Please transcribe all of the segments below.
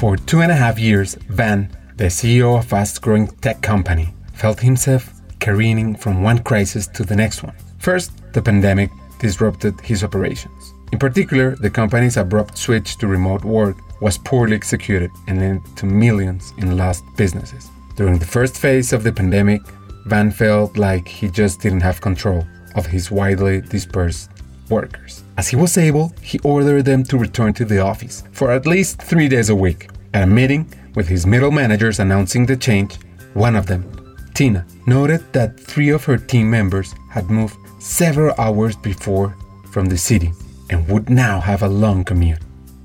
For two and a half years, Van, the CEO of a fast growing tech company, felt himself careening from one crisis to the next one. First, the pandemic disrupted his operations. In particular, the company's abrupt switch to remote work was poorly executed and led to millions in lost businesses. During the first phase of the pandemic, Van felt like he just didn't have control of his widely dispersed workers. As he was able, he ordered them to return to the office for at least three days a week. At a meeting with his middle managers announcing the change, one of them, Tina, noted that three of her team members had moved several hours before from the city and would now have a long commute.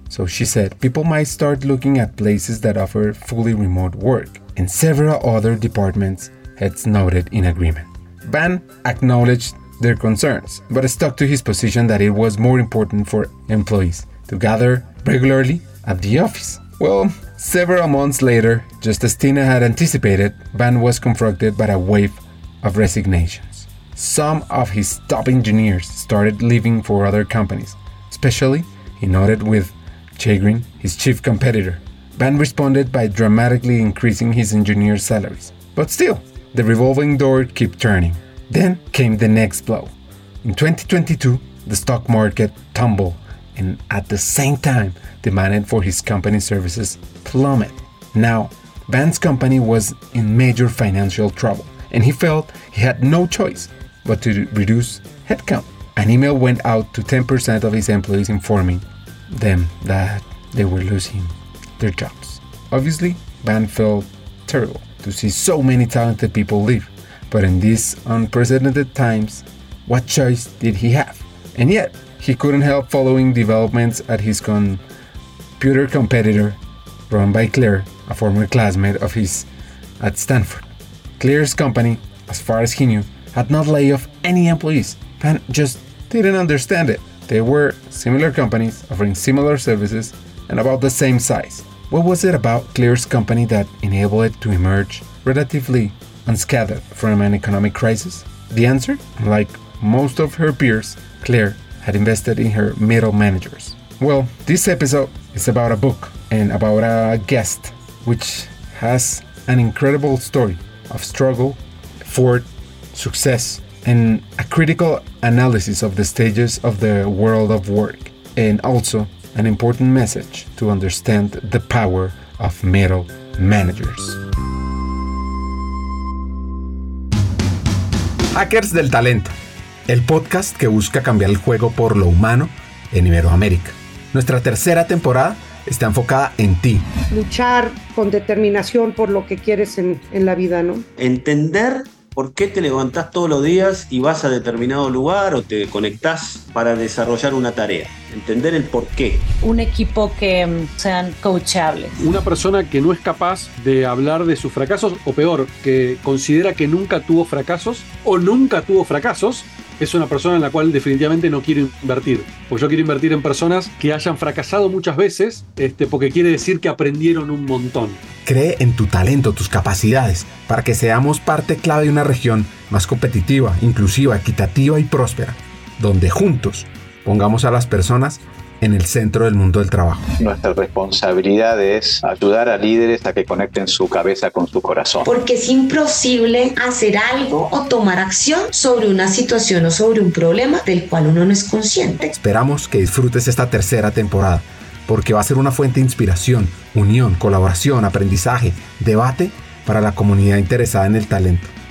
So she said people might start looking at places that offer fully remote work, and several other departments heads nodded in agreement. Van acknowledged their concerns, but stuck to his position that it was more important for employees to gather regularly at the office. Well, several months later, just as Tina had anticipated, Van was confronted by a wave of resignations. Some of his top engineers started leaving for other companies, especially, he noted with chagrin, his chief competitor. Van responded by dramatically increasing his engineers' salaries. But still, the revolving door kept turning. Then came the next blow. In 2022, the stock market tumbled, and at the same time, demand for his company services plummeted. Now, Van's company was in major financial trouble, and he felt he had no choice but to reduce headcount. An email went out to 10% of his employees informing them that they were losing their jobs. Obviously, Van felt terrible to see so many talented people leave, but in these unprecedented times, what choice did he have? And yet, he couldn't help following developments at his computer competitor, run by Claire, a former classmate of his at Stanford. Claire's company, as far as he knew, had not laid off any employees. Van just didn't understand it. They were similar companies offering similar services and about the same size. What was it about Claire's company that enabled it to emerge relatively unscathed from an economic crisis? The answer? Like most of her peers, Claire had invested in her middle managers. Well, this episode is about a book and about a guest which has an incredible story of struggle, effort, success, and a critical analysis of the stages of the world of work, and also an important message to understand the power of middle managers. Hackers del Talento, el podcast que busca cambiar el juego por lo humano en Iberoamérica. Nuestra tercera temporada está enfocada en ti. Luchar con determinación por lo que quieres en, en la vida, ¿no? Entender por qué te levantás todos los días y vas a determinado lugar o te conectás para desarrollar una tarea. Entender el por qué. Un equipo que mm, sean coachables. Una persona que no es capaz de hablar de sus fracasos o peor, que considera que nunca tuvo fracasos o nunca tuvo fracasos es una persona en la cual definitivamente no quiero invertir. Porque yo quiero invertir en personas que hayan fracasado muchas veces, este, porque quiere decir que aprendieron un montón. Cree en tu talento, tus capacidades, para que seamos parte clave de una región más competitiva, inclusiva, equitativa y próspera, donde juntos pongamos a las personas en el centro del mundo del trabajo. Nuestra responsabilidad es ayudar a líderes a que conecten su cabeza con su corazón. Porque es imposible hacer algo o tomar acción sobre una situación o sobre un problema del cual uno no es consciente. Esperamos que disfrutes esta tercera temporada, porque va a ser una fuente de inspiración, unión, colaboración, aprendizaje, debate para la comunidad interesada en el talento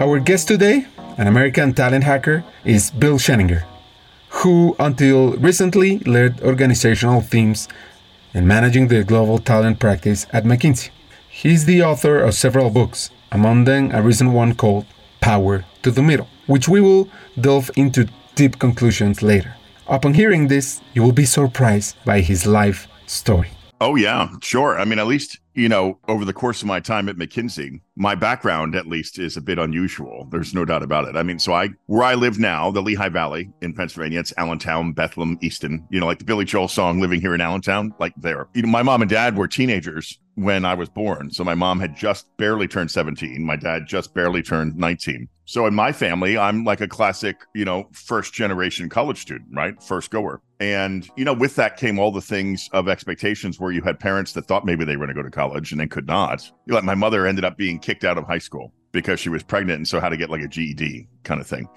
Our guest today, an American talent hacker, is Bill Shaninger, who until recently led organizational themes and managing the global talent practice at McKinsey. He's the author of several books, among them a recent one called Power to the Middle, which we will delve into deep conclusions later. Upon hearing this, you will be surprised by his life story. Oh, yeah, sure. I mean, at least, you know, over the course of my time at McKinsey, my background at least is a bit unusual. There's no doubt about it. I mean, so I, where I live now, the Lehigh Valley in Pennsylvania, it's Allentown, Bethlehem, Easton, you know, like the Billy Joel song, Living Here in Allentown, like there. You know, my mom and dad were teenagers when I was born. So my mom had just barely turned 17. My dad just barely turned 19. So in my family, I'm like a classic, you know, first generation college student, right? First goer. And, you know, with that came all the things of expectations where you had parents that thought maybe they were going to go to college and then could not. You like my mother ended up being kicked out of high school because she was pregnant and so had to get like a GED kind of thing.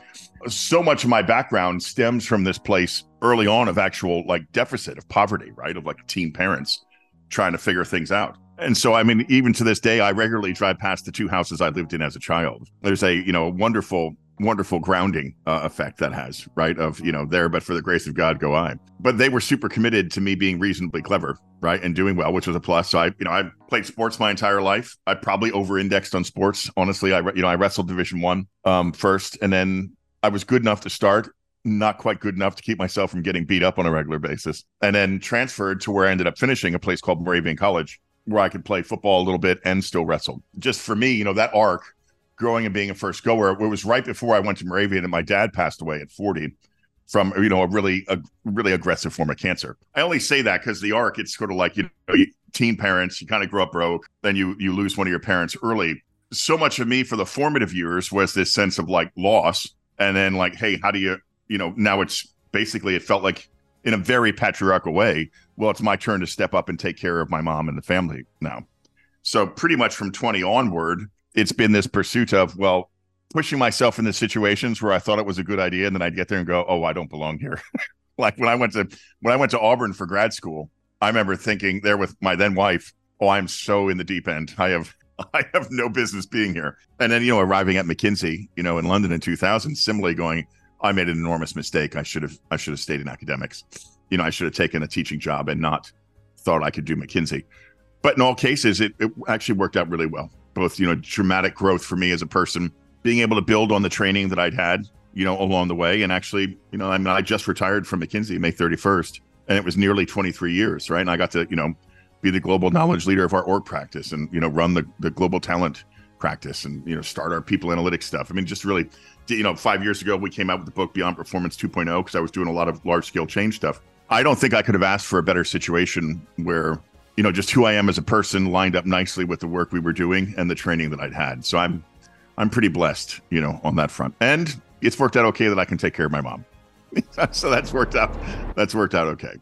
So much of my background stems from this place early on of actual like deficit of poverty, right? Of like teen parents trying to figure things out. And so, I mean, even to this day, I regularly drive past the two houses I lived in as a child. There's a, you know, a wonderful, wonderful grounding uh, effect that has, right? Of, you know, there, but for the grace of God go I. But they were super committed to me being reasonably clever, right? And doing well, which was a plus. So I, you know, I played sports my entire life. I probably over indexed on sports. Honestly, I, you know, I wrestled division one um, first, and then I was good enough to start not quite good enough to keep myself from getting beat up on a regular basis. And then transferred to where I ended up finishing a place called Moravian College, where I could play football a little bit and still wrestle. Just for me, you know, that arc growing and being a first goer, it was right before I went to Moravian and my dad passed away at 40 from, you know, a really, a really aggressive form of cancer. I only say that because the arc, it's sort of like, you know, teen parents, you kind of grow up broke, then you, you lose one of your parents early. So much of me for the formative years was this sense of like loss. And then like, hey, how do you, you know, now it's basically, it felt like in a very patriarchal way, well, it's my turn to step up and take care of my mom and the family now. So pretty much from 20 onward, it's been this pursuit of, well, pushing myself into situations where I thought it was a good idea, and then I'd get there and go, "Oh, I don't belong here." like when I went to when I went to Auburn for grad school, I remember thinking there with my then wife, "Oh, I'm so in the deep end. I have I have no business being here." And then you know, arriving at McKinsey, you know, in London in 2000, similarly going, I made an enormous mistake. I should have I should have stayed in academics. You know, I should have taken a teaching job and not thought I could do McKinsey. But in all cases, it, it actually worked out really well. Both, you know, dramatic growth for me as a person, being able to build on the training that I'd had, you know, along the way. And actually, you know, I mean, I just retired from McKinsey May 31st, and it was nearly 23 years, right? And I got to, you know, be the global knowledge leader of our org practice and, you know, run the, the global talent practice and, you know, start our people analytics stuff. I mean, just really you know, five years ago, we came out with the book Beyond Performance 2.0 because I was doing a lot of large scale change stuff. I don't think I could have asked for a better situation where, you know, just who I am as a person lined up nicely with the work we were doing and the training that I'd had. So I'm, I'm pretty blessed, you know, on that front. And it's worked out okay that I can take care of my mom. so that's worked out. That's worked out okay.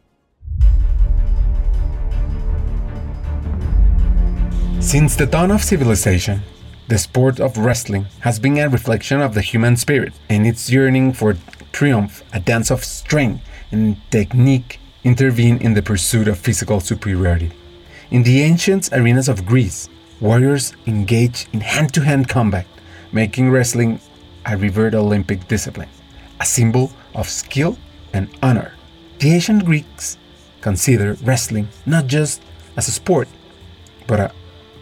Since the dawn of civilization, the sport of wrestling has been a reflection of the human spirit and its yearning for triumph, a dance of strength and technique intervene in the pursuit of physical superiority. In the ancient arenas of Greece, warriors engaged in hand to hand combat, making wrestling a revered Olympic discipline, a symbol of skill and honor. The ancient Greeks considered wrestling not just as a sport, but a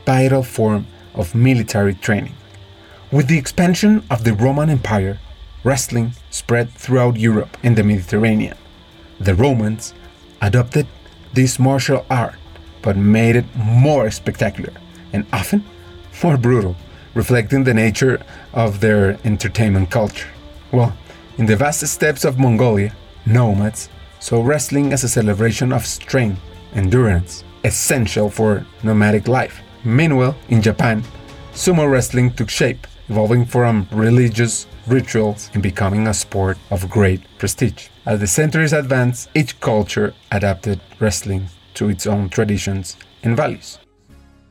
vital form of military training. With the expansion of the Roman Empire, wrestling spread throughout Europe and the Mediterranean. The Romans adopted this martial art but made it more spectacular and often more brutal, reflecting the nature of their entertainment culture. Well, in the vast steppes of Mongolia, nomads saw wrestling as a celebration of strength, endurance, essential for nomadic life. Meanwhile, in Japan, sumo wrestling took shape, evolving from religious rituals and becoming a sport of great prestige. As the centuries advanced, each culture adapted wrestling to its own traditions and values.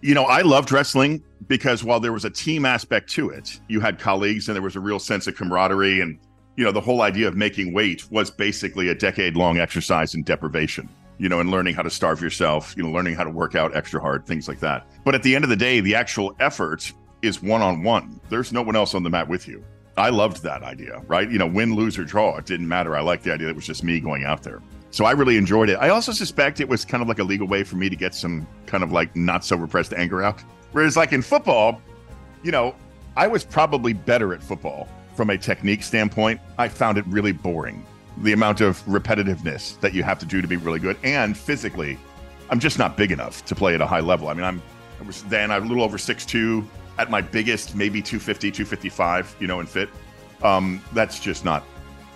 You know, I loved wrestling because while there was a team aspect to it, you had colleagues and there was a real sense of camaraderie. And, you know, the whole idea of making weight was basically a decade long exercise in deprivation you know, and learning how to starve yourself, you know, learning how to work out extra hard, things like that. But at the end of the day, the actual effort is one on one. There's no one else on the mat with you. I loved that idea, right? You know, win, lose, or draw, it didn't matter. I liked the idea that it was just me going out there. So I really enjoyed it. I also suspect it was kind of like a legal way for me to get some kind of like not so repressed anger out. Whereas, like in football, you know, I was probably better at football from a technique standpoint. I found it really boring. The amount of repetitiveness that you have to do to be really good, and physically, I'm just not big enough to play at a high level. I mean, I'm I was then I'm a little over six two. At my biggest, maybe 250, 255, you know, and fit. Um, that's just not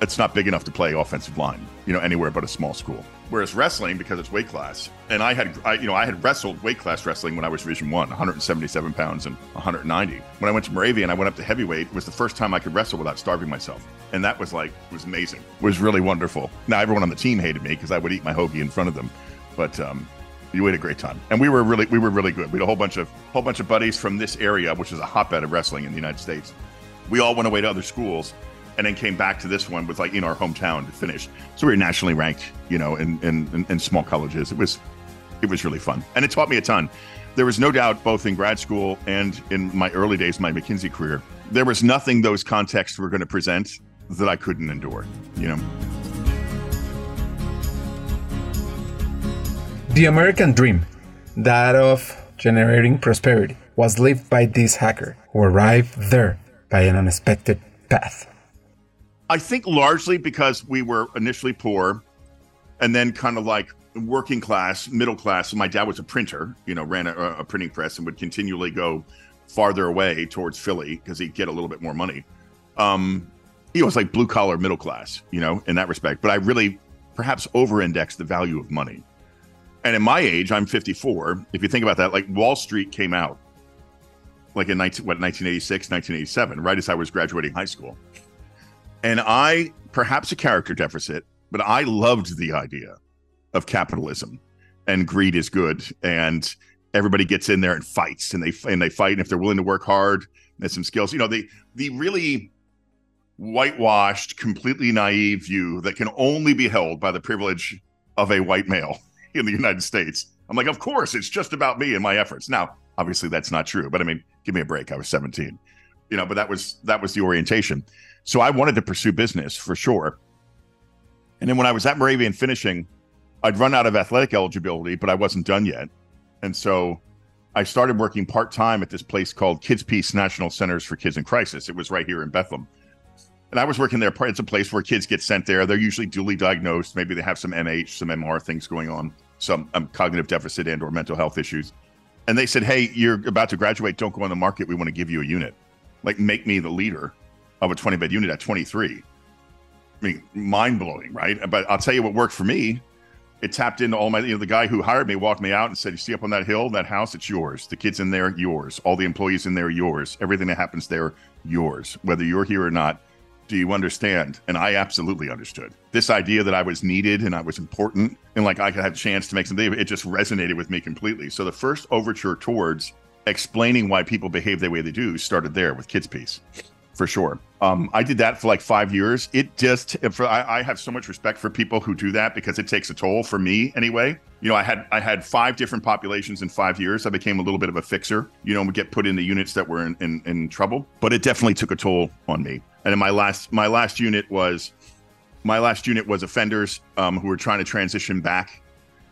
it's not big enough to play offensive line, you know, anywhere but a small school. Whereas wrestling, because it's weight class, and I had, I, you know, I had wrestled weight class wrestling when I was Division One, 177 pounds and 190. When I went to Moravian, I went up to heavyweight. It was the first time I could wrestle without starving myself, and that was like was amazing. It was really wonderful. Now everyone on the team hated me because I would eat my hoagie in front of them, but um, we had a great time, and we were really we were really good. We had a whole bunch of whole bunch of buddies from this area, which is a hotbed of wrestling in the United States. We all went away to other schools, and then came back to this one with like in our hometown to finish. So we were nationally ranked, you know, in in, in, small colleges. It was it was really fun, and it taught me a ton. There was no doubt, both in grad school and in my early days, my McKinsey career, there was nothing those contexts were going to present that I couldn't endure. You know. The American dream, that of generating prosperity, was lived by this hacker who arrived there by an unexpected path. I think largely because we were initially poor and then kind of like working class, middle class. My dad was a printer, you know, ran a, a printing press and would continually go farther away towards Philly because he'd get a little bit more money. Um, he was like blue collar middle class, you know, in that respect. But I really perhaps over indexed the value of money. And in my age, I'm 54. If you think about that, like Wall Street came out like in 19, what, 1986, 1987, right as I was graduating high school. And I, perhaps a character deficit, but I loved the idea of capitalism and greed is good. And everybody gets in there and fights and they and they fight. And if they're willing to work hard, there's some skills. You know, the the really whitewashed, completely naive view that can only be held by the privilege of a white male in the United States. I'm like, of course, it's just about me and my efforts. Now, obviously, that's not true. But I mean, give me a break. I was 17, you know. But that was that was the orientation. So I wanted to pursue business for sure. And then when I was at Moravian finishing, I'd run out of athletic eligibility, but I wasn't done yet. And so I started working part time at this place called KidsPeace National Centers for Kids in Crisis. It was right here in Bethlehem. And I was working there. It's a place where kids get sent there. They're usually duly diagnosed. Maybe they have some MH, some MR things going on, some um, cognitive deficit and or mental health issues. And they said, "Hey, you're about to graduate. Don't go on the market. We want to give you a unit. Like, make me the leader of a 20 bed unit at 23." I mean, mind blowing, right? But I'll tell you what worked for me. It tapped into all my, you know, the guy who hired me walked me out and said, You see up on that hill, that house, it's yours. The kids in there, yours. All the employees in there, yours. Everything that happens there, yours. Whether you're here or not, do you understand? And I absolutely understood. This idea that I was needed and I was important and like I could have a chance to make something, it just resonated with me completely. So the first overture towards explaining why people behave the way they do started there with KidsPeace for sure. Um, I did that for like five years. It just, for, I, have so much respect for people who do that because it takes a toll for me anyway. You know, I had I had five different populations in five years. I became a little bit of a fixer. You know, we get put into units that were in, in, in trouble, but it definitely took a toll on me. And in my last my last unit was my last unit was offenders um, who were trying to transition back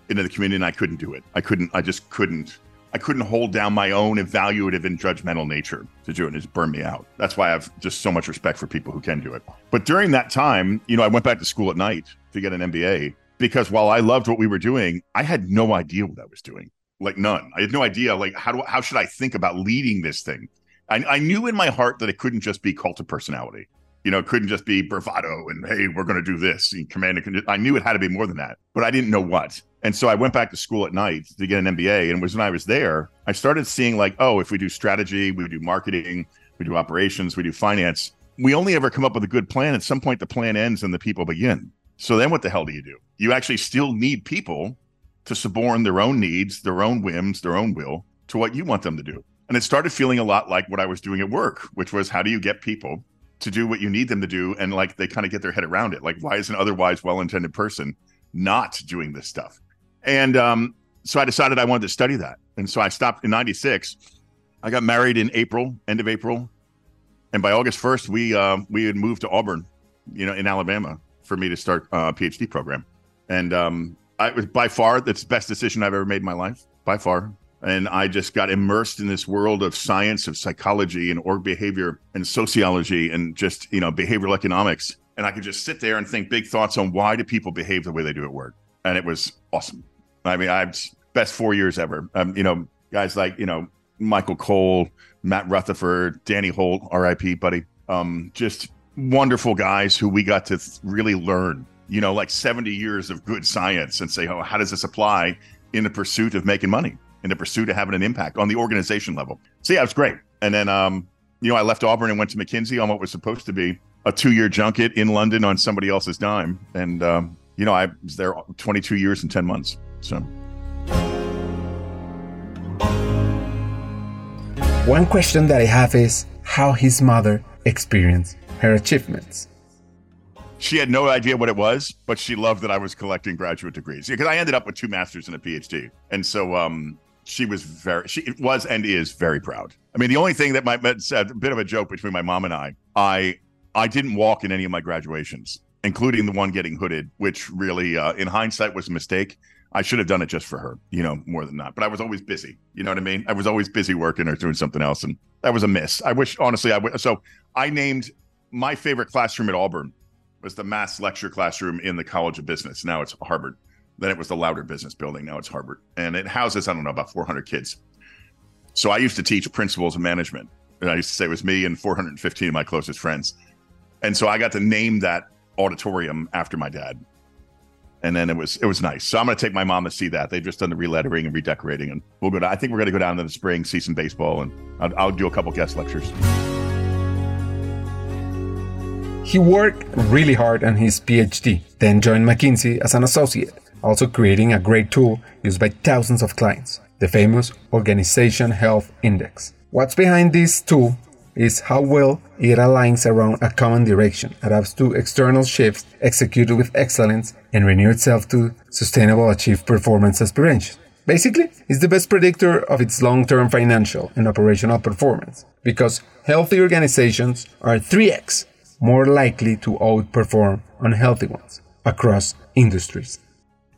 into the community, and I couldn't do it. I couldn't. I just couldn't I couldn't hold down my own evaluative and judgmental nature to do it. And just burned me out. That's why I have just so much respect for people who can do it. But during that time, you know, I went back to school at night to get an MBA because while I loved what we were doing, I had no idea what I was doing. Like none. I had no idea like how do how should I think about leading this thing? I, I knew in my heart that it couldn't just be cult of personality. You know, it couldn't just be bravado and hey, we're going to do this. And command and I knew it had to be more than that, but I didn't know what. And so I went back to school at night to get an MBA. And was when I was there, I started seeing like, oh, if we do strategy, we do marketing, we do operations, we do finance, we only ever come up with a good plan. At some point, the plan ends and the people begin. So then what the hell do you do? You actually still need people to suborn their own needs, their own whims, their own will to what you want them to do. And it started feeling a lot like what I was doing at work, which was how do you get people to do what you need them to do? And like they kind of get their head around it. Like, why is an otherwise well intended person not doing this stuff? And um, so I decided I wanted to study that. And so I stopped in 96. I got married in April, end of April, and by August first, we uh, we had moved to Auburn, you know, in Alabama, for me to start a PhD program, and um, I was by far that's the best decision I've ever made in my life, by far. And I just got immersed in this world of science, of psychology, and org behavior, and sociology, and just you know behavioral economics. And I could just sit there and think big thoughts on why do people behave the way they do at work, and it was awesome. I mean, I've best four years ever. Um, you know, guys like you know Michael Cole, Matt Rutherford, Danny Holt, R.I.P. buddy. Um, just wonderful guys who we got to really learn. You know, like 70 years of good science and say, oh, how does this apply in the pursuit of making money, in the pursuit of having an impact on the organization level? So yeah, it was great. And then, um, you know, I left Auburn and went to McKinsey on what was supposed to be a two-year junket in London on somebody else's dime. And um, you know, I was there 22 years and 10 months. So. One question that I have is how his mother experienced her achievements. She had no idea what it was, but she loved that I was collecting graduate degrees because I ended up with two masters and a PhD, and so um, she was very, she was and is very proud. I mean, the only thing that might a bit of a joke between my mom and I, I I didn't walk in any of my graduations, including the one getting hooded, which really, uh, in hindsight, was a mistake I should have done it just for her, you know, more than not. But I was always busy. You know what I mean? I was always busy working or doing something else, and that was a miss. I wish, honestly, I would. So I named my favorite classroom at Auburn was the Mass Lecture Classroom in the College of Business. Now it's Harbert. Then it was the Lowder Business Building. Now it's Harbert, and it houses I don't know about 400 kids. So I used to teach principles of management, and I used to say it was me and 415 of my closest friends, and so I got to name that auditorium after my dad and then it was it was nice. So I'm going to take my mom to see that. They've just done the relettering and redecorating, and we'll go. To, I think we're going to go down to the spring, see some baseball, and I'll, I'll do a couple guest lectures. He worked really hard on his PhD, then joined McKinsey as an associate, also creating a great tool used by thousands of clients, the famous Organization Health Index. What's behind this tool is how well it aligns around a common direction, adapts to external shifts, executed with excellence, and renew itself to sustainable achieve performance aspirations. Basically, it's the best predictor of its long-term financial and operational performance, because healthy organizations are 3x more likely to outperform unhealthy ones across industries.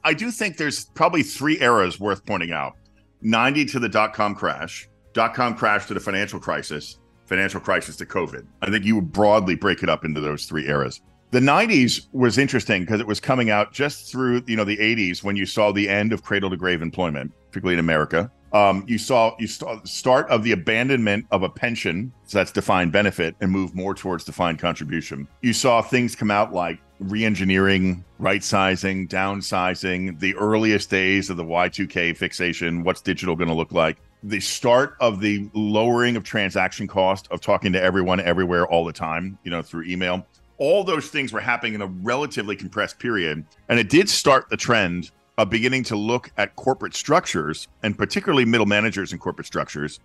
I do think there's probably three eras worth pointing out 90 to the dot com crash, dot com crash to the financial crisis, financial crisis to COVID. I think you would broadly break it up into those three eras. The 90s was interesting because it was coming out just through, you know, the 80s when you saw the end of cradle to grave employment, particularly in America. Um, you saw you saw the start of the abandonment of a pension, so that's defined benefit, and move more towards defined contribution. You saw things come out like reengineering, right sizing, downsizing, the earliest days of the Y2K fixation, what's digital going to look like the start of the lowering of transaction cost of talking to everyone everywhere all the time, you know, through email. All those things were happening in a relatively compressed period. And it did start the trend of beginning to look at corporate structures and particularly middle managers in corporate structures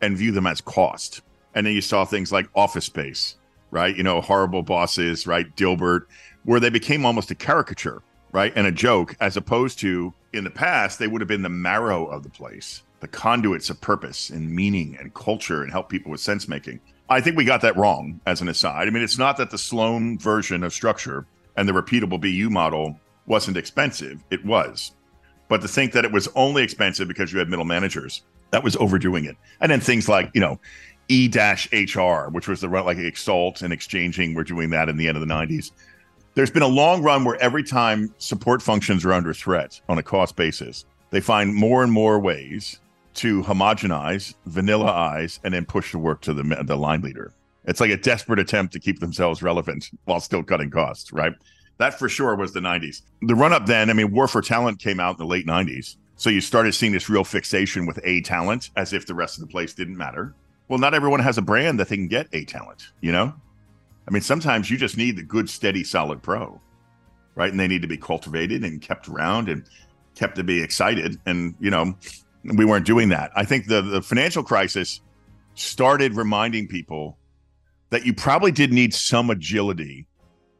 and view them as cost. And then you saw things like office space, right? You know, horrible bosses, right? Dilbert, where they became almost a caricature, right? And a joke, as opposed to in the past, they would have been the marrow of the place the conduits of purpose and meaning and culture and help people with sense making. I think we got that wrong as an aside. I mean, it's not that the Sloan version of structure and the repeatable BU model wasn't expensive, it was. But to think that it was only expensive because you had middle managers, that was overdoing it. And then things like, you know, E-H E HR, which was the run like Exult and Xchanging, we're doing that in the end of the 90s. There's been a long run where every time support functions are under threat on a cost basis, they find more and more ways to homogenize, vanillaize, and then push the work to the the line leader. It's like a desperate attempt to keep themselves relevant while still cutting costs, right? That for sure was the 90s. The run up then, I mean, War for Talent came out in the late 90s. So you started seeing this real fixation with A talent as if the rest of the place didn't matter. Well, not everyone has a brand that they can get A talent, you know? I mean, sometimes you just need the good, steady, solid pro, right? And they need to be cultivated and kept around and kept to be excited. And, you know, we weren't doing that. I think the the financial crisis started reminding people that you probably did need some agility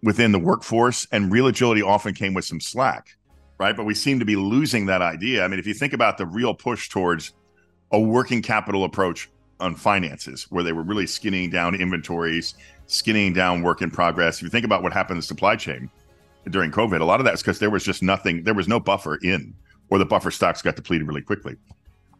within the workforce, and real agility often came with some slack, right? But we seem to be losing that idea. I mean, if you think about the real push towards a working capital approach on finances, where they were really skinning down inventories, skinning down work in progress. If you think about what happened in the supply chain during COVID, a lot of that is because there was just nothing, there was no buffer in, or the buffer stocks got depleted really quickly.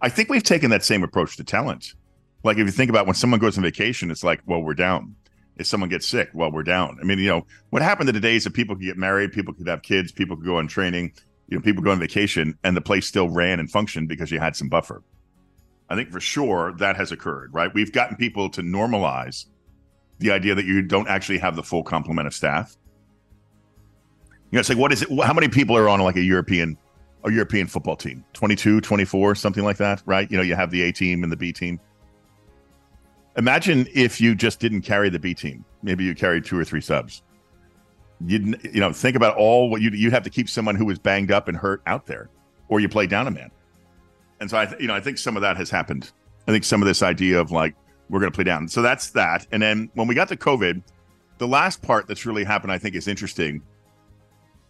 I think we've taken that same approach to talent. Like if you think about when someone goes on vacation, it's like, well, we're down. If someone gets sick, well, we're down. I mean, you know, what happened in the days that people could get married, people could have kids, people could go on training, you know, people go on vacation, and the place still ran and functioned because you had some buffer. I think for sure that has occurred, right? We've gotten people to normalize the idea that you don't actually have the full complement of staff. You know, it's like, what is it? How many people are on like a European, a European football team? 22, 24, something like that, right? You know, you have the A team and the B team. Imagine if you just didn't carry the B team. Maybe you carried two or three subs. You you know, think about all what you you have to keep someone who was banged up and hurt out there, or you play down a man. And so I, th- you know, I think some of that has happened. I think some of this idea of like we're going to play down. So that's that. And then when we got to COVID, the last part that's really happened, I think, is interesting.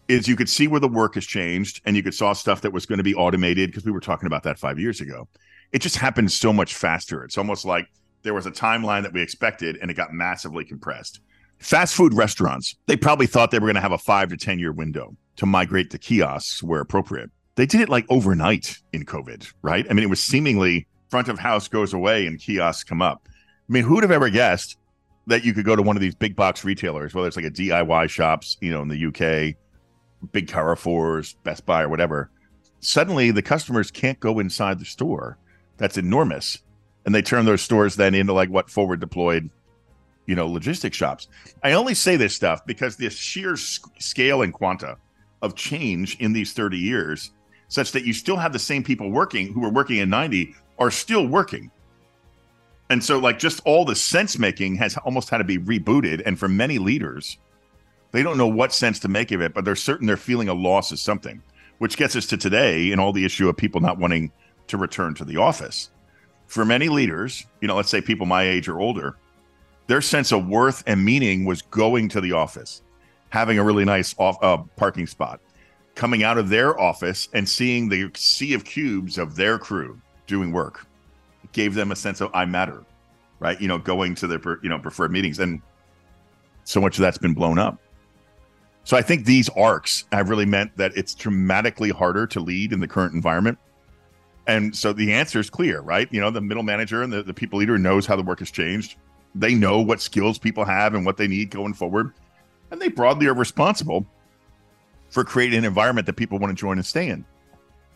Is you could see where the work has changed, and you could saw stuff that was going to be automated because we were talking about that five years ago. It just happened so much faster. It's almost like there was a timeline that we expected, and it got massively compressed. Fast food restaurants, they probably thought they were going to have a five to 10 year window to migrate to kiosks where appropriate they did it like overnight in COVID, right? I mean, it was seemingly front of house goes away and kiosks come up. I mean, who'd have ever guessed that you could go to one of these big box retailers, whether it's like a DIY shops, you know, in the UK, big Carrefours, Best Buy, or whatever. Suddenly, the customers can't go inside the store. That's enormous, and they turn those stores then into like what forward deployed, you know, logistics shops. I only say this stuff because the sheer scale and quanta of change in these 30 years such that you still have the same people working who were working in 90 are still working. And so, like, just all the sense making has almost had to be rebooted. And for many leaders, they don't know what sense to make of it, but they're certain they're feeling a loss of something, which gets us to today and all the issue of people not wanting to return to the office. For many leaders, you know, let's say people my age or older, their sense of worth and meaning was going to the office, having a really nice off, uh, parking spot, coming out of their office and seeing the sea of cubes of their crew doing work it gave them a sense of I matter, right? You know, going to their you know preferred meetings, and so much of that's been blown up. So I think these arcs have really meant that it's dramatically harder to lead in the current environment. And so the answer is clear, right? You know, the middle manager and the, the people leader knows how the work has changed. They know what skills people have and what they need going forward. And they broadly are responsible for creating an environment that people want to join and stay in.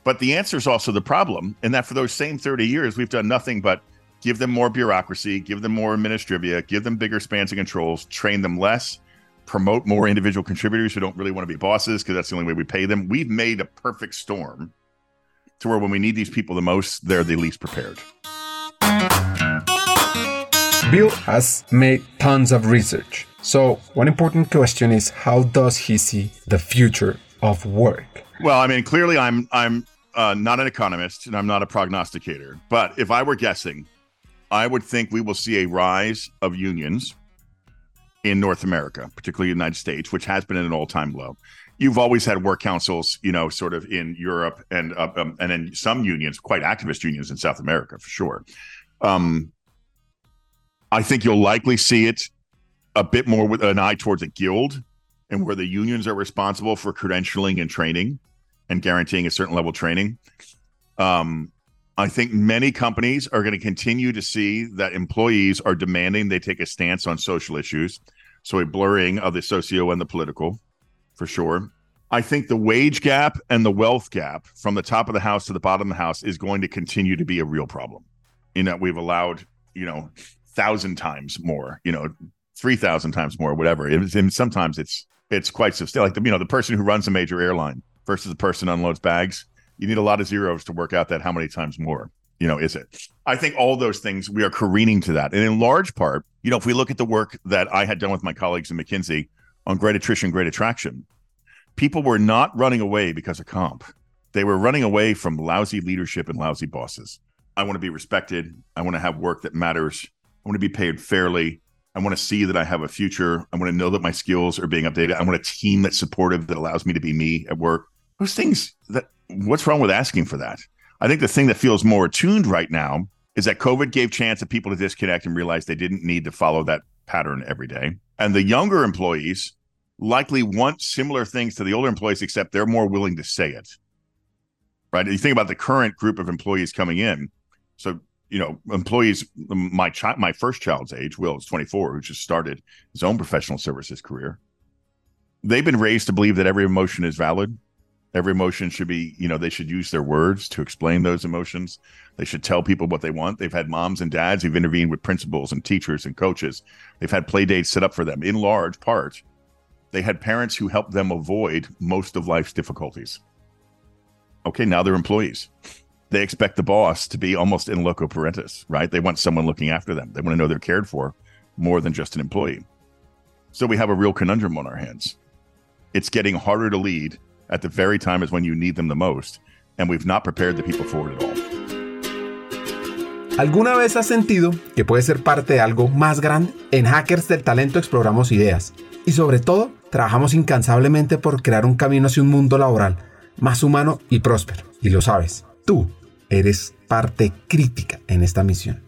But the answer is also the problem, in that for those same 30 years, we've done nothing but give them more bureaucracy, give them more administrivia, give them bigger spans of controls, train them less, promote more individual contributors who don't really want to be bosses because that's the only way we pay them. We've made a perfect storm to where when we need these people the most, they're the least prepared. Bill has made tons of research so, one important question is how does he see the future of work? Well, I mean, clearly I'm I'm uh, not an economist and I'm not a prognosticator, but if I were guessing, I would think we will see a rise of unions in North America, particularly the United States, which has been at an all-time low. You've always had work councils, you know, sort of in Europe and uh, um, and in some unions, quite activist unions in South America for sure. Um, I think you'll likely see it a bit more with an eye towards a guild and where the unions are responsible for credentialing and training and guaranteeing a certain level of training. Um, I think many companies are going to continue to see that employees are demanding they take a stance on social issues. So a blurring of the socio and the political, for sure. I think the wage gap and the wealth gap from the top of the house to the bottom of the house is going to continue to be a real problem. In that we've allowed, you know, thousand times more, you know, three thousand times more, whatever. It and sometimes it's it's quite substantial. Like the, you know, the person who runs a major airline versus the person unloads bags. You need a lot of zeros to work out that how many times more you know is it i think all those things we are careening to that and in large part you know if we look at the work that i had done with my colleagues in mckinsey on great attrition great attraction people were not running away because of comp they were running away from lousy leadership and lousy bosses i want to be respected i want to have work that matters i want to be paid fairly I want to see that I have a future. I want to know that my skills are being updated. I want a team that's supportive that allows me to be me at work. Those things that what's wrong with asking for that? I think the thing that feels more attuned right now is that COVID gave chance to people to disconnect and realize they didn't need to follow that pattern every day. And the younger employees likely want similar things to the older employees, except they're more willing to say it. Right. You think about the current group of employees coming in. So, you know, employees, my child, my first child's age, Will is 24, who just started his own professional services career. They've been raised to believe that every emotion is valid. Every emotion should be, you know, they should use their words to explain those emotions. They should tell people what they want. They've had moms and dads who've intervened with principals and teachers and coaches. They've had play dates set up for them in large part they had parents who helped them avoid most of life's difficulties. Okay, now they're employees. They expect the boss to be almost in loco parentis, right? They want someone looking after them. They want to know they're cared for more than just an employee. So we have a real conundrum on our hands. It's getting harder to lead at the very time as when you need them the most, and we've not prepared the people for it at all. ¿Alguna vez has sentido que puedes ser parte de algo más grande? En Hackers del Talento exploramos ideas y sobre todo trabajamos incansablemente por crear un camino hacia un mundo laboral más humano y próspero. Y lo sabes, tú eres parte crítica en esta misión.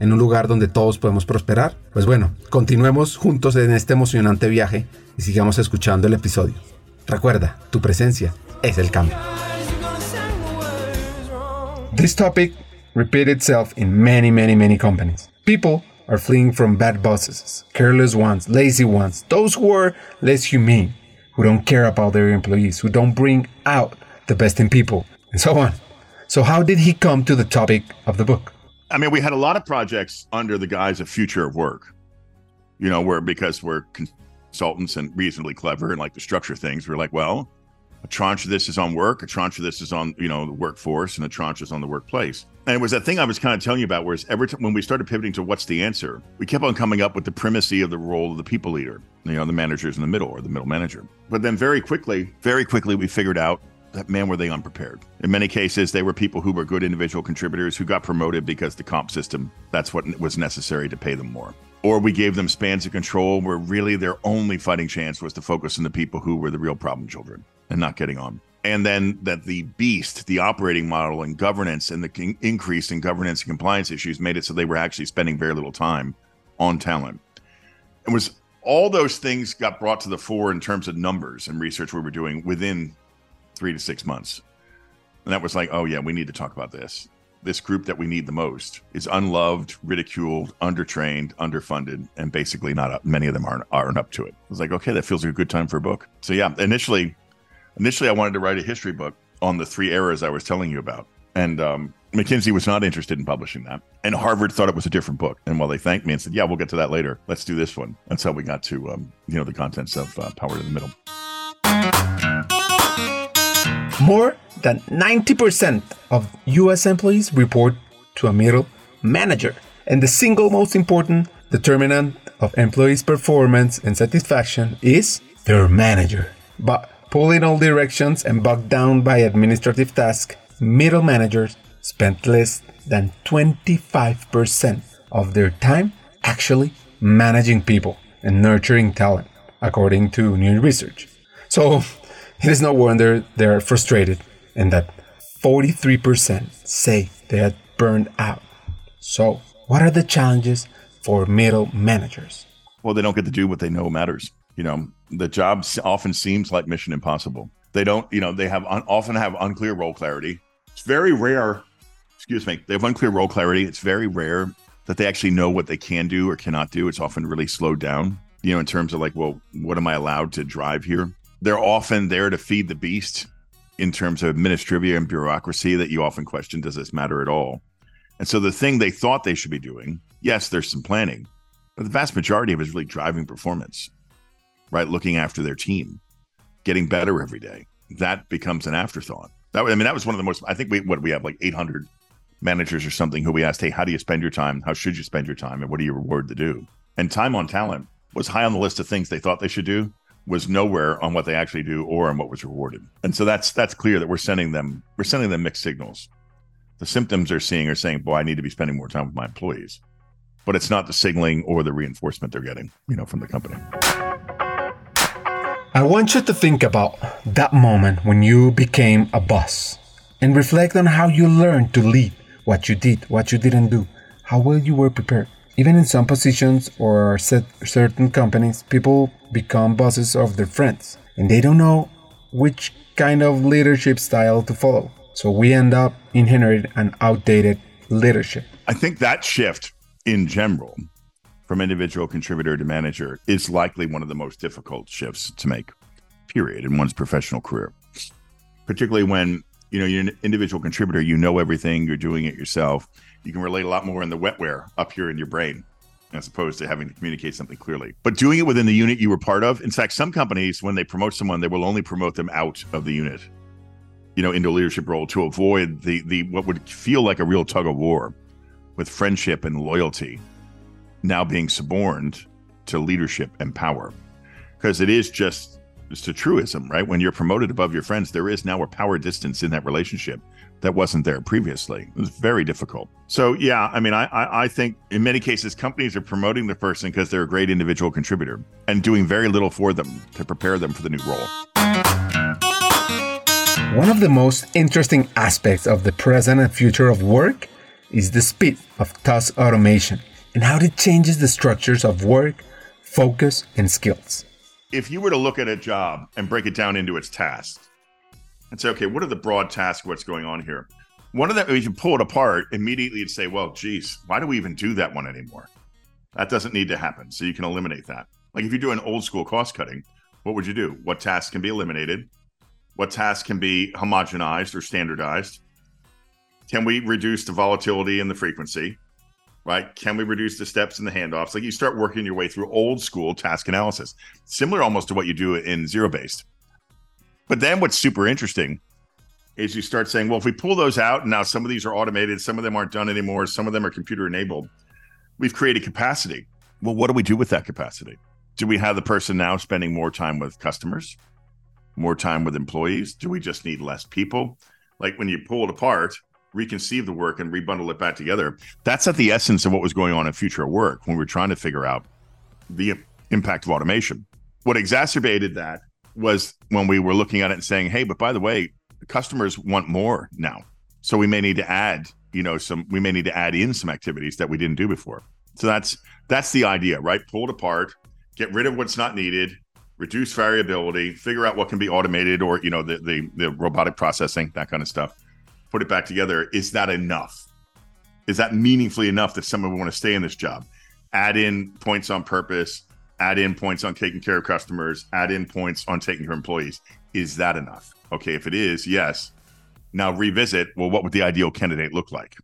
en un lugar donde todos podemos prosperar? Pues bueno, continuemos juntos en este emocionante viaje y sigamos escuchando el episodio. Recuerda, tu presencia es el cambio. This topic repeats itself in many, many, many companies. People are fleeing from bad bosses, careless ones, lazy ones, those who are less humane, who don't care about their employees, who don't bring out the best in people, and so on. So, how did he come to the topic of the book? I mean, we had a lot of projects under the guise of future of work, you know, where because we're consultants and reasonably clever and like to structure things, we're like, well, a tranche of this is on work, a tranche of this is on, you know, the workforce, and a tranche is on the workplace. And it was that thing I was kind of telling you about, whereas every time when we started pivoting to what's the answer, we kept on coming up with the primacy of the role of the people leader, you know, the managers in the middle or the middle manager. But then very quickly, very quickly, we figured out man were they unprepared. In many cases, they were people who were good individual contributors who got promoted because the comp system, that's what was necessary to pay them more. Or we gave them spans of control where really their only fighting chance was to focus on the people who were the real problem children and not getting on and then that the beast, the operating model and governance and the increase in governance and compliance issues made it so they were actually spending very little time on talent. It was all those things got brought to the fore in terms of numbers and research we were doing within three to six months. And that was like, oh, yeah, we need to talk about this. This group that we need the most is unloved, ridiculed, undertrained, underfunded, and basically not up. Many of them aren't, aren't up to it. I was like, okay, that feels like a good time for a book. So, yeah, initially, Initially, I wanted to write a history book on the three eras I was telling you about. And um, McKinsey was not interested in publishing that. And Harvard thought it was a different book. And while they thanked me and said, yeah, we'll get to that later, let's do this one. That's how we got to, um, you know, the contents of uh, Power in the Middle. More than 90% of US employees report to a middle manager. And the single most important determinant of employees' performance and satisfaction is their manager. But pulled in all directions and bogged down by administrative tasks, middle managers spent less than 25% of their time actually managing people and nurturing talent, according to new research. So it is no wonder they're frustrated and that 43% say they are burned out. So, what are the challenges for middle managers? Well, they don't get to do what they know matters. You know, the job often seems like mission impossible. They don't, you know, they have un- often have unclear role clarity. It's very rare. Excuse me. They have unclear role clarity. It's very rare that they actually know what they can do or cannot do. It's often really slowed down, you know, in terms of like, well, what am I allowed to drive here? They're often there to feed the beast in terms of administrivia and bureaucracy that you often question does this matter at all? And so the thing they thought they should be doing, yes, there's some planning, but the vast majority of it is really driving performance, right? Looking after their team, getting better every day. That becomes an afterthought. That I mean, that was one of the most. I think we what we have like 800 managers or something who we asked, hey, how do you spend your time? How should you spend your time? And what are you rewarded to do? And time on talent was high on the list of things they thought they should do, was nowhere on what they actually do or on what was rewarded. And so that's that's clear that we're sending them we're sending them mixed signals. The symptoms they're seeing are saying, boy, I need to be spending more time with my employees. But it's not the signaling or the reinforcement they're getting, you know, from the company. I want you to think about that moment when you became a boss and reflect on how you learned to lead, what you did, what you didn't do, how well you were prepared. Even in some positions or certain companies, people become bosses of their friends and they don't know which kind of leadership style to follow. So we end up inheriting an outdated leadership. I think that shift in general from individual contributor to manager is likely one of the most difficult shifts to make, period, in one's professional career. Particularly when you know you're an individual contributor, you know everything, you're doing it yourself. You can relate a lot more in the wetware up here in your brain as opposed to having to communicate something clearly. But doing it within the unit you were part of, in fact, some companies, when they promote someone, they will only promote them out of the unit, you know, into a leadership role to avoid the the what would feel like a real tug of war with friendship and loyalty now being suborned to leadership and power. Because it is just it's a truism, right? When you're promoted above your friends, there is now a power distance in that relationship that wasn't there previously. It was very difficult. So yeah, I mean, I I, I think in many cases companies are promoting the person because they're a great individual contributor and doing very little for them to prepare them for the new role. One of the most interesting aspects of the present and future of work is the speed of task automation and how it changes the structures of work, focus, and skills. If you were to look at a job and break it down into its tasks and say, okay, what are the broad tasks? What's going on here? One of them, if you can pull it apart, immediately you'd say, well, geez, why do we even do that one anymore? That doesn't need to happen. So you can eliminate that. Like if you do an old school cost cutting, what would you do? What tasks can be eliminated? What tasks can be homogenized or standardized? Can we reduce the volatility and the frequency? right? Can we reduce the steps and the handoffs? Like you start working your way through old school task analysis, similar almost to what you do in zero based. But then what's super interesting is you start saying, well, if we pull those out, and now some of these are automated, some of them aren't done anymore, some of them are computer enabled, we've created capacity. Well, what do we do with that capacity? Do we have the person now spending more time with customers, more time with employees? Do we just need less people? Like when you pull it apart, reconceive the work and rebundle it back together. That's at the essence of what was going on in future work when we were trying to figure out the impact of automation. What exacerbated that was when we were looking at it and saying, "Hey, but by the way, customers want more now, so we may need to add, you know, some we may need to add in some activities that we didn't do before." So that's that's the idea, right? Pull it apart, get rid of what's not needed, reduce variability, figure out what can be automated or you know the the, the robotic processing, that kind of stuff put it back together. Is that enough? Is that meaningfully enough that someone would want to stay in this job? Add in points on purpose, add in points on taking care of customers, add in points on taking care of employees. Is that enough? Okay, if it is, yes. Now revisit well, what would the ideal candidate look like?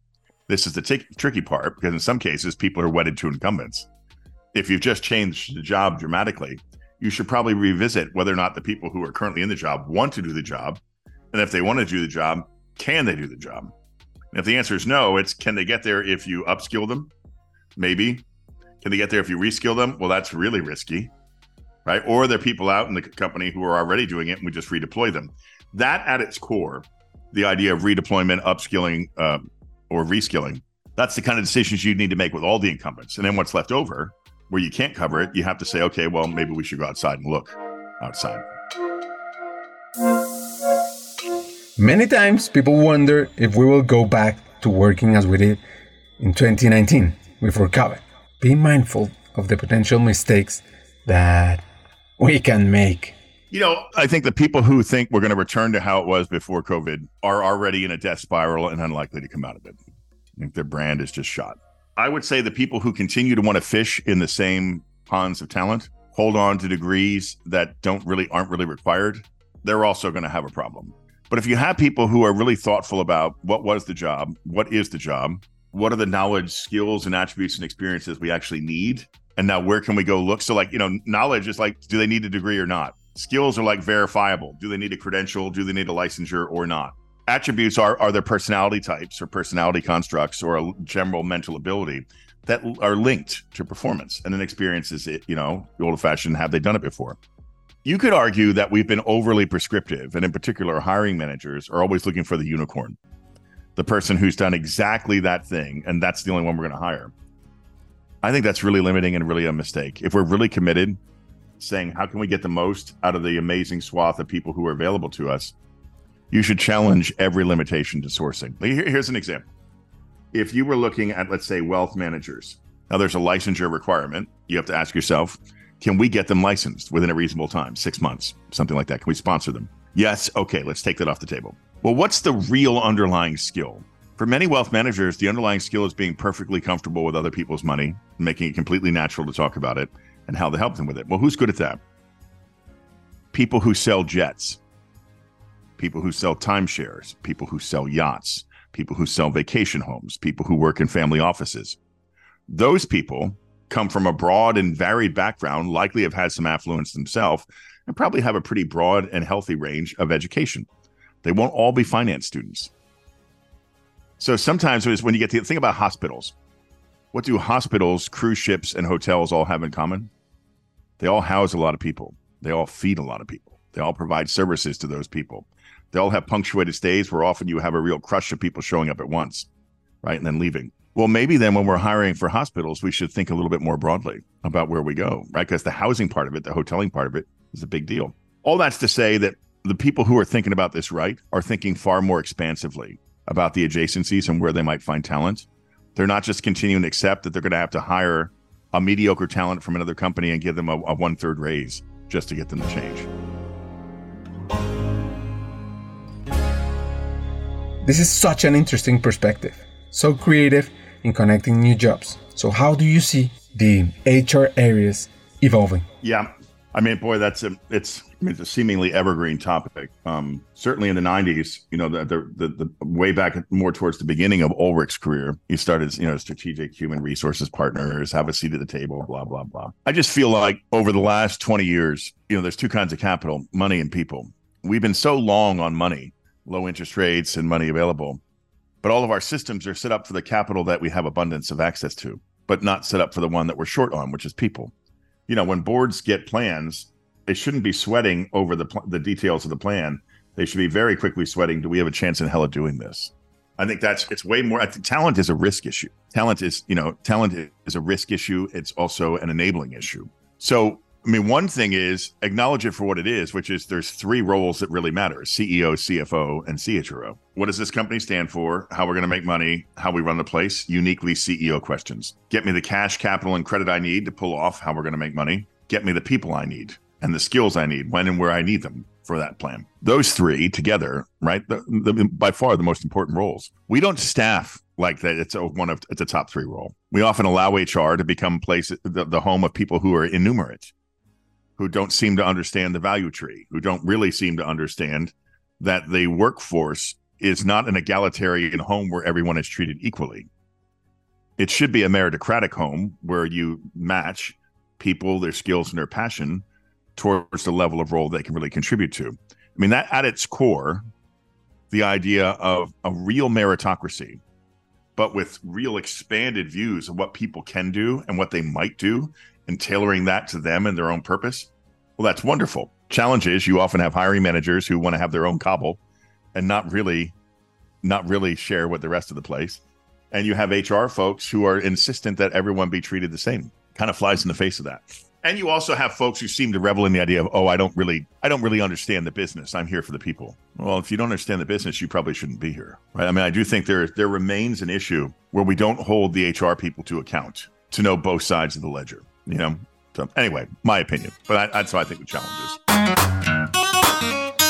This is the t- tricky part because in some cases, people are wedded to incumbents. If you've just changed the job dramatically, you should probably revisit whether or not the people who are currently in the job want to do the job. And if they want to do the job, can they do the job? And if the answer is no, it's can they get there if you upskill them? Maybe. Can they get there if you reskill them? Well, that's really risky, right? Or there are people out in the company who are already doing it and we just redeploy them. That at its core, the idea of redeployment, upskilling, uh, or reskilling, that's the kind of decisions you need to make with all the incumbents. And then what's left over, where you can't cover it, you have to say, okay, well, maybe we should go outside and look outside. Many times people wonder if we will go back to working as we did in 2019 before COVID. Be mindful of the potential mistakes that we can make. You know, I think the people who think we're going to return to how it was before COVID are already in a death spiral and unlikely to come out of it. I think their brand is just shot. I would say the people who continue to want to fish in the same ponds of talent, hold on to degrees that don't really aren't really required, they're also going to have a problem. But if you have people who are really thoughtful about what was the job, what is the job, what are the knowledge, skills, and attributes and experiences we actually need, and now where can we go look? So, like, you know, knowledge is like, do they need a degree or not? Skills are like verifiable. Do they need a credential? Do they need a licensure or not? Attributes are are their personality types or personality constructs or a general mental ability that are linked to performance. And then experience is it, you know, old fashioned, have they done it before? You could argue that we've been overly prescriptive, and in particular, hiring managers are always looking for the unicorn, the person who's done exactly that thing, and that's the only one we're going to hire. I think that's really limiting and really a mistake. If we're really committed, saying, how can we get the most out of the amazing swath of people who are available to us? You should challenge every limitation to sourcing. Here's an example. If you were looking at, let's say, wealth managers, now there's a licensure requirement. You have to ask yourself, can we get them licensed within a reasonable time, six months, something like that? Can we sponsor them? Yes. Okay, let's take that off the table. Well, what's the real underlying skill? For many wealth managers, the underlying skill is being perfectly comfortable with other people's money, making it completely natural to talk about it and how to help them with it. Well, who's good at that? People who sell jets, people who sell timeshares, people who sell yachts, people who sell vacation homes, people who work in family offices. Those people come from a broad and varied background, likely have had some affluence themselves, and probably have a pretty broad and healthy range of education. They won't all be finance students. So sometimes when you get to think about hospitals, what do hospitals, cruise ships, and hotels all have in common? They all house a lot of people. They all feed a lot of people. They all provide services to those people. They all have punctuated stays where often you have a real crush of people showing up at once, right? And then leaving. Well, maybe then when we're hiring for hospitals, we should think a little bit more broadly about where we go, right? Because the housing part of it, the hoteling part of it is a big deal. All that's to say that the people who are thinking about this right are thinking far more expansively about the adjacencies and where they might find talent. They're not just continuing to accept that they're going to have to hire a mediocre talent from another company and give them a, a one third raise just to get them to change. This is such an interesting perspective, so creative in connecting new jobs. So, how do you see the HR areas evolving? Yeah, I mean, boy, that's a it's it's a seemingly evergreen topic. Um, certainly in the '90s, you know, the, the, the the way back more towards the beginning of Ulrich's career, he started, you know, strategic human resources partners, have a seat at the table, blah blah blah. I just feel like over the last 20 years, you know, there's two kinds of capital: money and people. We've been so long on money, low interest rates, and money available, but all of our systems are set up for the capital that we have abundance of access to, but not set up for the one that we're short on, which is people. You know, when boards get plans they shouldn't be sweating over the the details of the plan. They should be very quickly sweating. Do we have a chance in hell of doing this? I think that's it's way more. I think talent is a risk issue. Talent is you know talent is a risk issue. It's also an enabling issue. So I mean, one thing is acknowledge it for what it is, which is there's three roles that really matter: CEO, CFO, and CHRO. What does this company stand for? How we're going to make money? How we run the place? Uniquely CEO questions. Get me the cash, capital, and credit I need to pull off how we're going to make money. Get me the people I need and the skills I need when and where I need them for that plan. Those three together, right? The, the, by far the most important roles. We don't staff like that. It's a, one of it's a top three role. We often allow HR to become place the, the home of people who are innumerate, who don't seem to understand the value tree, who don't really seem to understand that the workforce is not an egalitarian home where everyone is treated equally. It should be a meritocratic home where you match people, their skills, and their passion towards the level of role they can really contribute to. I mean, that at its core, the idea of a real meritocracy, but with real expanded views of what people can do and what they might do, and tailoring that to them and their own purpose. Well, that's wonderful. Challenge is you often have hiring managers who want to have their own cobble and not really, not really share with the rest of the place. And you have HR folks who are insistent that everyone be treated the same. Kind of flies in the face of that. And you also have folks who seem to revel in the idea of, oh, I don't really, I don't really understand the business. I'm here for the people. Well, if you don't understand the business, you probably shouldn't be here, right? I mean, I do think there there remains an issue where we don't hold the HR people to account to know both sides of the ledger. You know. So anyway, my opinion, but I, that's how I think the challenge is.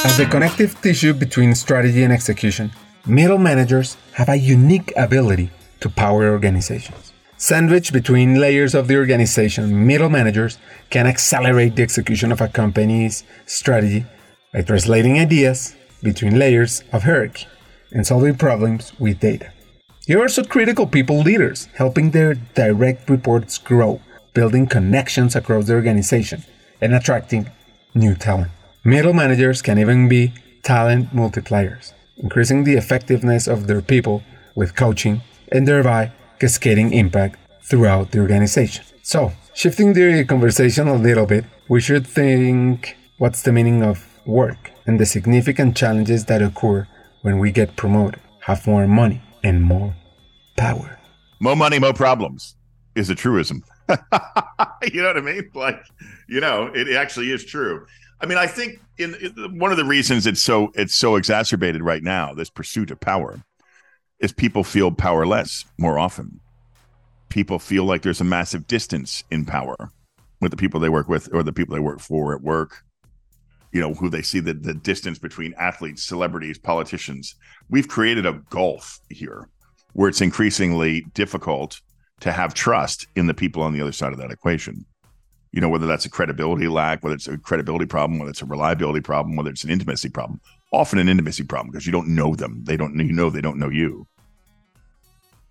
As the connective tissue between strategy and execution, middle managers have a unique ability to power organizations. Sandwiched between layers of the organization, middle managers can accelerate the execution of a company's strategy by translating ideas between layers of hierarchy and solving problems with data. You're also critical people leaders, helping their direct reports grow, building connections across the organization, and attracting new talent. Middle managers can even be talent multipliers, increasing the effectiveness of their people with coaching and thereby cascading impact throughout the organization. So, shifting the conversation a little bit, we should think what's the meaning of work and the significant challenges that occur when we get promoted, have more money, and more power. More money, more problems is a truism. you know what I mean? Like, you know, it actually is true. I mean, I think in, in, one of the reasons it's so it's so exacerbated right now, this pursuit of power, is people feel powerless more often. People feel like there's a massive distance in power with the people they work with or the people they work for at work you know who they see the, the distance between athletes celebrities politicians we've created a gulf here where it's increasingly difficult to have trust in the people on the other side of that equation you know whether that's a credibility lack whether it's a credibility problem whether it's a reliability problem whether it's an intimacy problem often an intimacy problem because you don't know them they don't you know they don't know you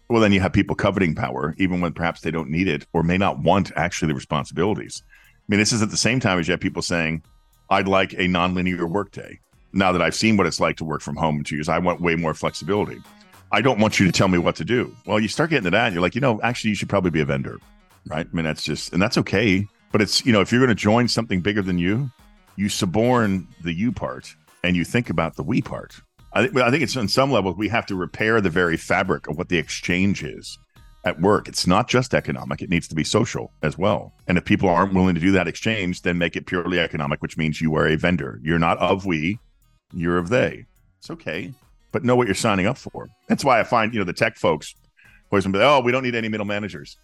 well then you have people coveting power even when perhaps they don't need it or may not want actually the responsibilities i mean this is at the same time as you have people saying I'd like a nonlinear workday. Now that I've seen what it's like to work from home in two years, I want way more flexibility. I don't want you to tell me what to do. Well, you start getting to that, and you're like, you know, actually, you should probably be a vendor, right? I mean, that's just, and that's okay. But it's, you know, if you're going to join something bigger than you, you suborn the you part and you think about the we part. I, th- I think it's on some levels we have to repair the very fabric of what the exchange is at work. It's not just economic, it needs to be social as well. And if people aren't willing to do that exchange, then make it purely economic, which means you are a vendor. You're not of we, you're of they. It's okay, but know what you're signing up for. That's why I find, you know, the tech folks always be, oh, we don't need any middle managers.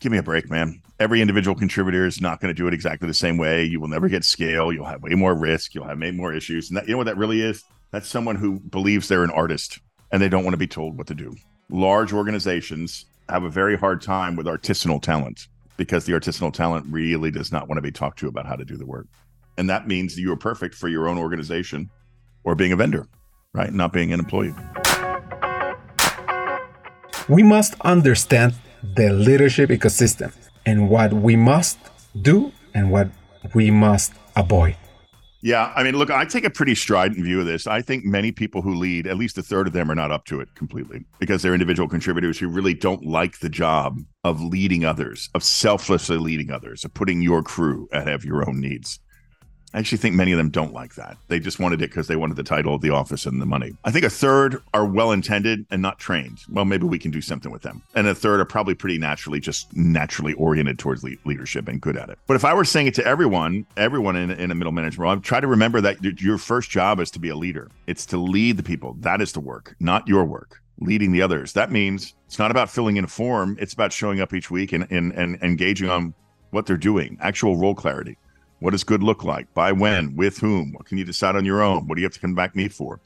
Give me a break, man. Every individual contributor is not going to do it exactly the same way. You will never get scale. You'll have way more risk. You'll have way more issues. And that, you know what that really is? That's someone who believes they're an artist and they don't want to be told what to do. Large organizations have a very hard time with artisanal talent because the artisanal talent really does not want to be talked to about how to do the work. And that means you are perfect for your own organization or being a vendor, right? Not being an employee. We must understand the leadership ecosystem and what we must do and what we must avoid. Yeah, I mean, look, I take a pretty strident view of this. I think many people who lead, at least a third of them, are not up to it completely because they're individual contributors who really don't like the job of leading others, of selflessly leading others, of putting your crew ahead of your own needs. I actually think many of them don't like that. They just wanted it because they wanted the title the office and the money. I think a third are well intended and not trained. Well, maybe we can do something with them. And a third are probably pretty naturally, just naturally oriented towards le- leadership and good at it. But if I were saying it to everyone, everyone in, in a middle management role, I'd try to remember that your first job is to be a leader. It's to lead the people. That is the work, not your work leading the others. That means it's not about filling in a form. It's about showing up each week and, and, and engaging on what they're doing, actual role clarity. What does good look like? By when? With whom? What can you decide on your own? What do you have to come back me for?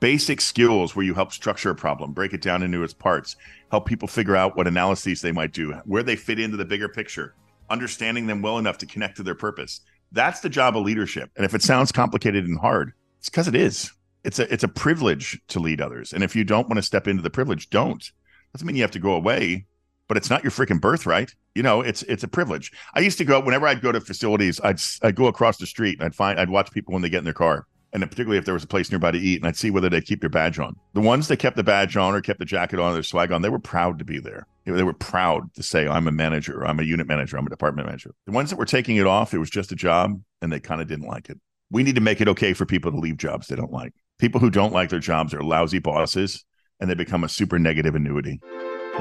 Basic skills where you help structure a problem, break it down into its parts, help people figure out what analyses they might do, where they fit into the bigger picture, understanding them well enough to connect to their purpose. That's the job of leadership. And if it sounds complicated and hard, it's because it is. It's a it's a privilege to lead others. And if you don't want to step into the privilege, don't. Doesn't mean you have to go away but it's not your freaking birthright. You know, it's it's a privilege. I used to go whenever I'd go to facilities, I'd I'd go across the street and I'd find I'd watch people when they get in their car, and particularly if there was a place nearby to eat, and I'd see whether they keep their badge on. The ones that kept the badge on or kept the jacket on, or their swag on, they were proud to be there. They were proud to say, "I'm a manager, I'm a unit manager, I'm a department manager." The ones that were taking it off, it was just a job, and they kind of didn't like it. We need to make it okay for people to leave jobs they don't like. People who don't like their jobs are lousy bosses, and they become a super negative annuity.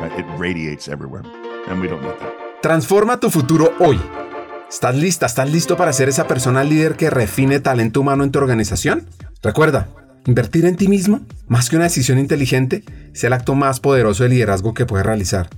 Right? It radiates everywhere. And we don't need that. Transforma tu futuro hoy. ¿Estás lista? ¿Estás listo para ser esa persona líder que refine talento humano en tu organización? Recuerda, invertir en ti mismo, más que una decisión inteligente, es el acto más poderoso de liderazgo que puedes realizar.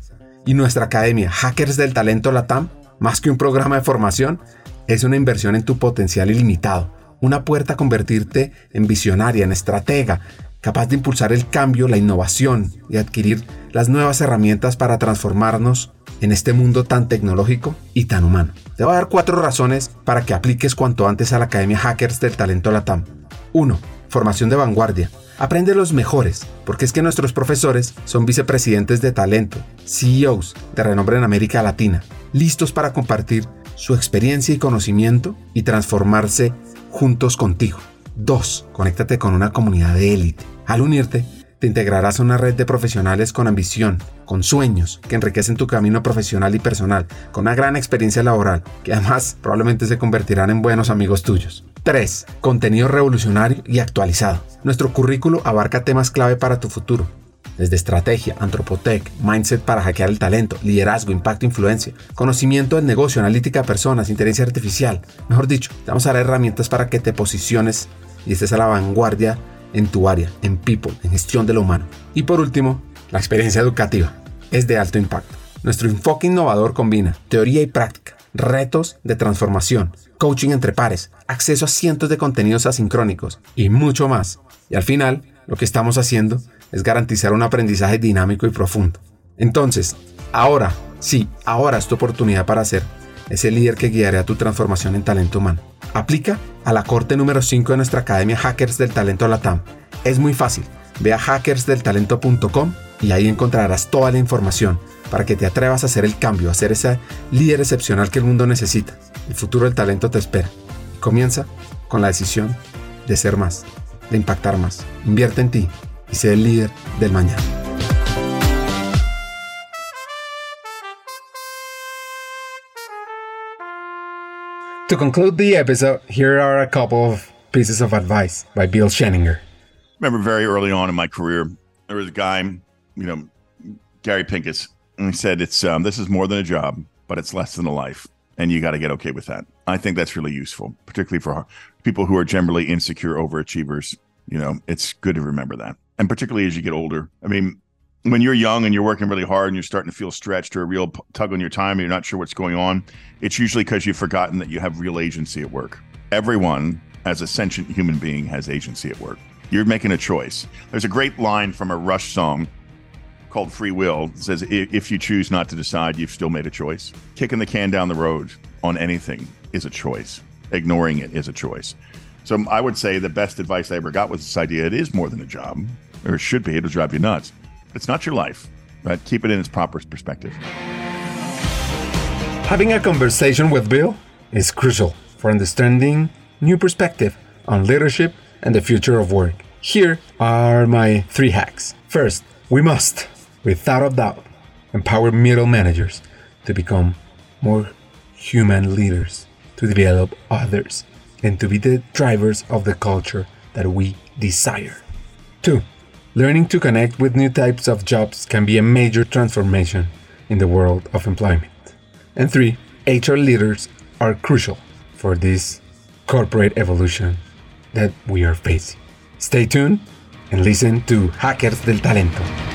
Y nuestra academia, Hackers del Talento Latam, más que un programa de formación, es una inversión en tu potencial ilimitado, una puerta a convertirte en visionaria, en estratega, capaz de impulsar el cambio, la innovación y adquirir las nuevas herramientas para transformarnos en este mundo tan tecnológico y tan humano. Te voy a dar cuatro razones para que apliques cuanto antes a la Academia Hackers del Talento Latam. 1. Formación de vanguardia. Aprende los mejores, porque es que nuestros profesores son vicepresidentes de talento, CEOs de renombre en América Latina, listos para compartir su experiencia y conocimiento y transformarse juntos contigo. 2. Conéctate con una comunidad de élite. Al unirte, te integrarás a una red de profesionales con ambición, con sueños, que enriquecen tu camino profesional y personal, con una gran experiencia laboral, que además probablemente se convertirán en buenos amigos tuyos. 3. Contenido revolucionario y actualizado. Nuestro currículo abarca temas clave para tu futuro, desde estrategia, antropotec, mindset para hackear el talento, liderazgo, impacto, influencia, conocimiento del negocio, analítica de personas, inteligencia artificial. Mejor dicho, te vamos a dar herramientas para que te posiciones y estés a la vanguardia en tu área, en people, en gestión de lo humano. Y por último, la experiencia educativa es de alto impacto. Nuestro enfoque innovador combina teoría y práctica, retos de transformación, coaching entre pares, acceso a cientos de contenidos asincrónicos y mucho más. Y al final, lo que estamos haciendo es garantizar un aprendizaje dinámico y profundo. Entonces, ahora, sí, ahora es tu oportunidad para ser ese líder que guiará tu transformación en talento humano. Aplica a la corte número 5 de nuestra Academia Hackers del Talento Latam. Es muy fácil. Ve a hackersdeltalento.com y ahí encontrarás toda la información para que te atrevas a hacer el cambio, a ser ese líder excepcional que el mundo necesita. El futuro del talento te espera. Comienza con la decisión de ser más, de impactar más. Invierte en ti y sé el líder del mañana. To conclude the episode, here are a couple of pieces of advice by Bill Shaninger. remember very early on in my career, there was a guy, you know, Gary Pincus, and he said, "It's um, this is more than a job, but it's less than a life, and you got to get okay with that." I think that's really useful, particularly for people who are generally insecure overachievers. You know, it's good to remember that, and particularly as you get older. I mean, when you're young and you're working really hard and you're starting to feel stretched or a real tug on your time and you're not sure what's going on, it's usually because you've forgotten that you have real agency at work. Everyone, as a sentient human being, has agency at work. You're making a choice. There's a great line from a Rush song called Free Will. Says, If you choose not to decide, you've still made a choice. Kicking the can down the road on anything is a choice, ignoring it is a choice. So I would say the best advice I ever got was this idea it is more than a job, or it should be. It'll drive you nuts. It's not your life, but Keep it in its proper perspective. Having a conversation with Bill is crucial for understanding new perspective on leadership and the future of work. Here are my three hacks. First, we must, without a doubt, empower middle managers to become more human leaders, to develop others, and to be the drivers of the culture that we desire. Two, learning to connect with new types of jobs can be a major transformation in the world of employment. And three, HR leaders are crucial for this corporate evolution that we are facing. Stay tuned and listen to Hackers del Talento.